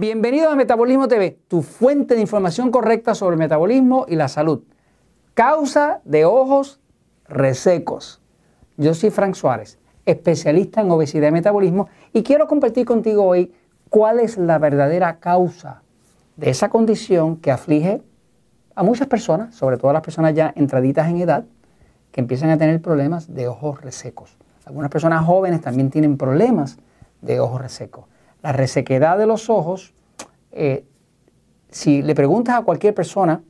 Bienvenido a Metabolismo TV, tu fuente de información correcta sobre el metabolismo y la salud. Causa de ojos resecos. Yo soy Frank Suárez, especialista en obesidad y metabolismo, y quiero compartir contigo hoy cuál es la verdadera causa de esa condición que aflige a muchas personas, sobre todo a las personas ya entraditas en edad, que empiezan a tener problemas de ojos resecos. Algunas personas jóvenes también tienen problemas de ojos resecos. La resequedad de los ojos, eh, si le preguntas a cualquier persona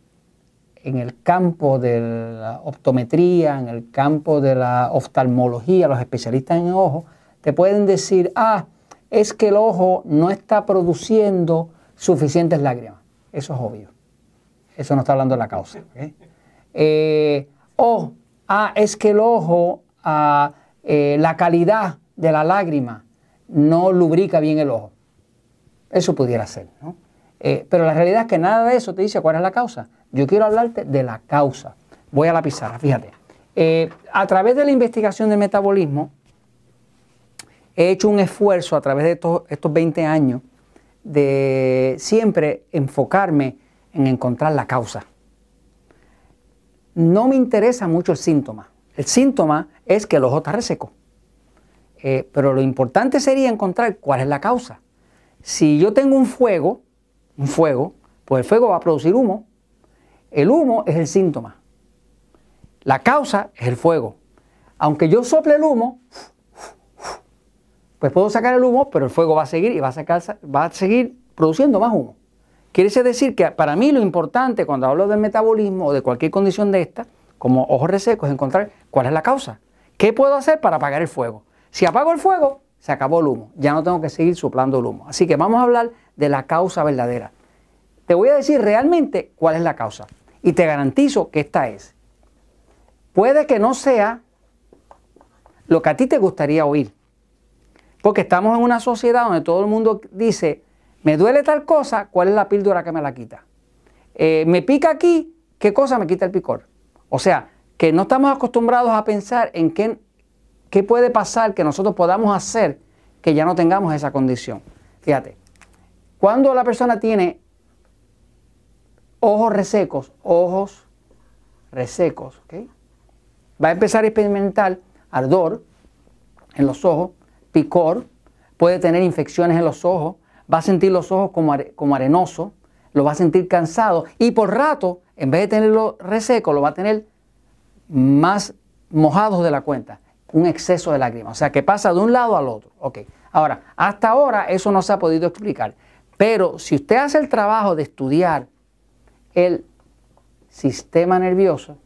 en el campo de la optometría, en el campo de la oftalmología, los especialistas en ojos, te pueden decir, ah, es que el ojo no está produciendo suficientes lágrimas. Eso es obvio. Eso no está hablando de la causa. Eh, o, ah, es que el ojo, ah, eh, la calidad de la lágrima no lubrica bien el ojo. Eso pudiera ser, ¿no? Eh, pero la realidad es que nada de eso te dice cuál es la causa. Yo quiero hablarte de la causa. Voy a la pizarra, fíjate. Eh, a través de la investigación del metabolismo, he hecho un esfuerzo a través de estos, estos 20 años de siempre enfocarme en encontrar la causa. No me interesa mucho el síntoma. El síntoma es que el ojo está reseco. Eh, pero lo importante sería encontrar cuál es la causa. Si yo tengo un fuego, un fuego, pues el fuego va a producir humo. El humo es el síntoma. La causa es el fuego. Aunque yo sople el humo, pues puedo sacar el humo, pero el fuego va a seguir y va a, seguir produciendo más humo. Quiere decir que para mí lo importante cuando hablo del metabolismo o de cualquier condición de esta, como ojos resecos, es encontrar cuál es la causa. ¿Qué puedo hacer para apagar el fuego? Si apago el fuego, se acabó el humo. Ya no tengo que seguir soplando el humo. Así que vamos a hablar de la causa verdadera. Te voy a decir realmente cuál es la causa. Y te garantizo que esta es. Puede que no sea lo que a ti te gustaría oír. Porque estamos en una sociedad donde todo el mundo dice, me duele tal cosa, ¿cuál es la píldora que me la quita? Eh, me pica aquí, ¿qué cosa me quita el picor? O sea, que no estamos acostumbrados a pensar en qué ¿Qué puede pasar que nosotros podamos hacer que ya no tengamos esa condición? Fíjate, cuando la persona tiene ojos resecos, ojos resecos, va a empezar a experimentar ardor en los ojos, picor, puede tener infecciones en los ojos, va a sentir los ojos como, como arenoso, lo va a sentir cansado y por rato, en vez de tenerlo reseco, lo va a tener más mojados de la cuenta un exceso de lágrimas. O sea, que pasa de un lado al otro. Ok. Ahora, hasta ahora eso no se ha podido explicar. Pero si usted hace el trabajo de estudiar el sistema nervioso,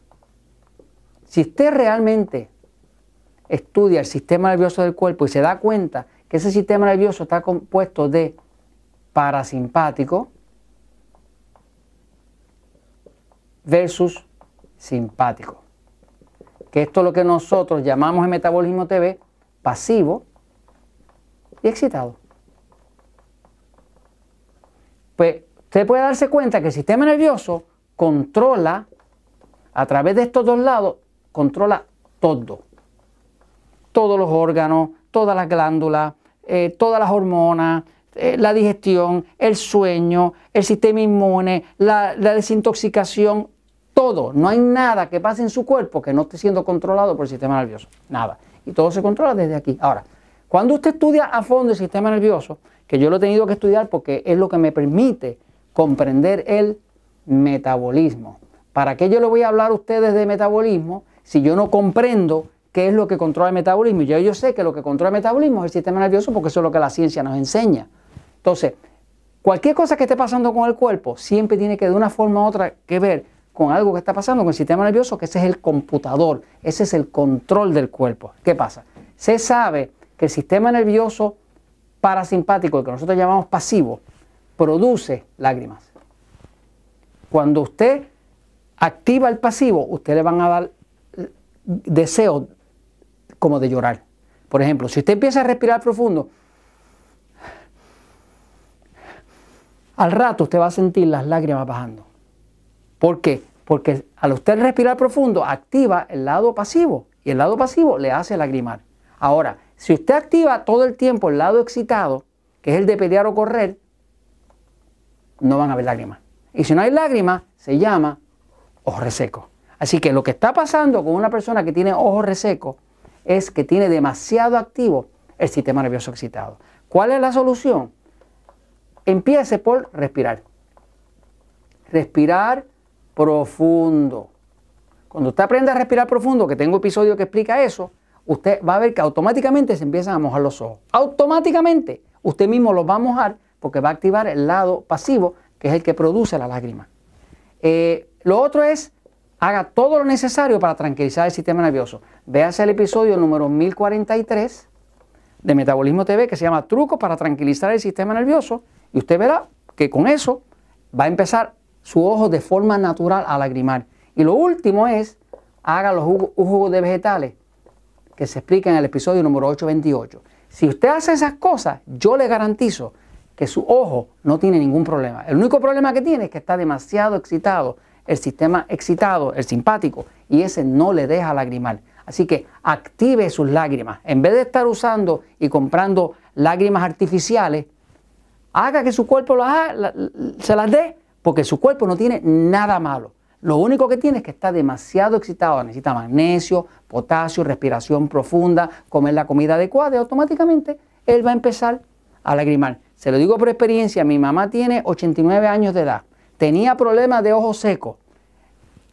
si usted realmente estudia el sistema nervioso del cuerpo y se da cuenta que ese sistema nervioso está compuesto de parasimpático versus simpático que esto es lo que nosotros llamamos en Metabolismo TV pasivo y excitado. Pues usted puede darse cuenta que el sistema nervioso controla, a través de estos dos lados, controla todo. Todos los órganos, todas las glándulas, eh, todas las hormonas, eh, la digestión, el sueño, el sistema inmune, la desintoxicación, todo, no hay nada que pase en su cuerpo que no esté siendo controlado por el sistema nervioso. Nada. Y todo se controla desde aquí. Ahora, cuando usted estudia a fondo el sistema nervioso, que yo lo he tenido que estudiar porque es lo que me permite comprender el metabolismo. ¿Para qué yo le voy a hablar a ustedes de metabolismo si yo no comprendo qué es lo que controla el metabolismo? Y yo, yo sé que lo que controla el metabolismo es el sistema nervioso porque eso es lo que la ciencia nos enseña. Entonces, cualquier cosa que esté pasando con el cuerpo siempre tiene que de una forma u otra que ver con algo que está pasando con el sistema nervioso, que ese es el computador, ese es el control del cuerpo. ¿Qué pasa? Se sabe que el sistema nervioso parasimpático, que nosotros llamamos pasivo, produce lágrimas. Cuando usted activa el pasivo, usted le van a dar deseos como de llorar. Por ejemplo, si usted empieza a respirar profundo, al rato usted va a sentir las lágrimas bajando. ¿Por qué? Porque al usted respirar profundo activa el lado pasivo y el lado pasivo le hace lagrimar. Ahora, si usted activa todo el tiempo el lado excitado, que es el de pelear o correr, no van a haber lágrimas. Y si no hay lágrimas, se llama ojo reseco. Así que lo que está pasando con una persona que tiene ojo reseco es que tiene demasiado activo el sistema nervioso excitado. ¿Cuál es la solución? Empiece por respirar. Respirar profundo. Cuando usted aprende a respirar profundo, que tengo episodio que explica eso, usted va a ver que automáticamente se empiezan a mojar los ojos. Automáticamente usted mismo los va a mojar porque va a activar el lado pasivo, que es el que produce la lágrima. Eh, lo otro es, haga todo lo necesario para tranquilizar el sistema nervioso. Véase el episodio número 1043 de Metabolismo TV que se llama Trucos para tranquilizar el sistema nervioso y usted verá que con eso va a empezar su ojo de forma natural a lagrimar. Y lo último es, haga los jugos, de vegetales que se explica en el episodio número 828. Si usted hace esas cosas, yo le garantizo que su ojo no tiene ningún problema. El único problema que tiene es que está demasiado excitado, el sistema excitado, el simpático, y ese no le deja lagrimar. Así que active sus lágrimas. En vez de estar usando y comprando lágrimas artificiales, haga que su cuerpo se las dé, porque su cuerpo no tiene nada malo. Lo único que tiene es que está demasiado excitado, necesita magnesio, potasio, respiración profunda, comer la comida adecuada y automáticamente él va a empezar a lagrimar. Se lo digo por experiencia, mi mamá tiene 89 años de edad, tenía problemas de ojos secos.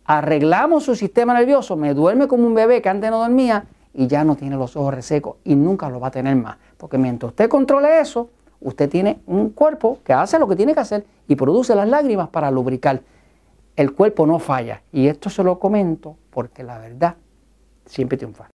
Arreglamos su sistema nervioso, me duerme como un bebé que antes no dormía y ya no tiene los ojos resecos y nunca lo va a tener más. Porque mientras usted controle eso, usted tiene un cuerpo que hace lo que tiene que hacer y produce las lágrimas para lubricar. El cuerpo no falla. Y esto se lo comento porque la verdad siempre triunfa.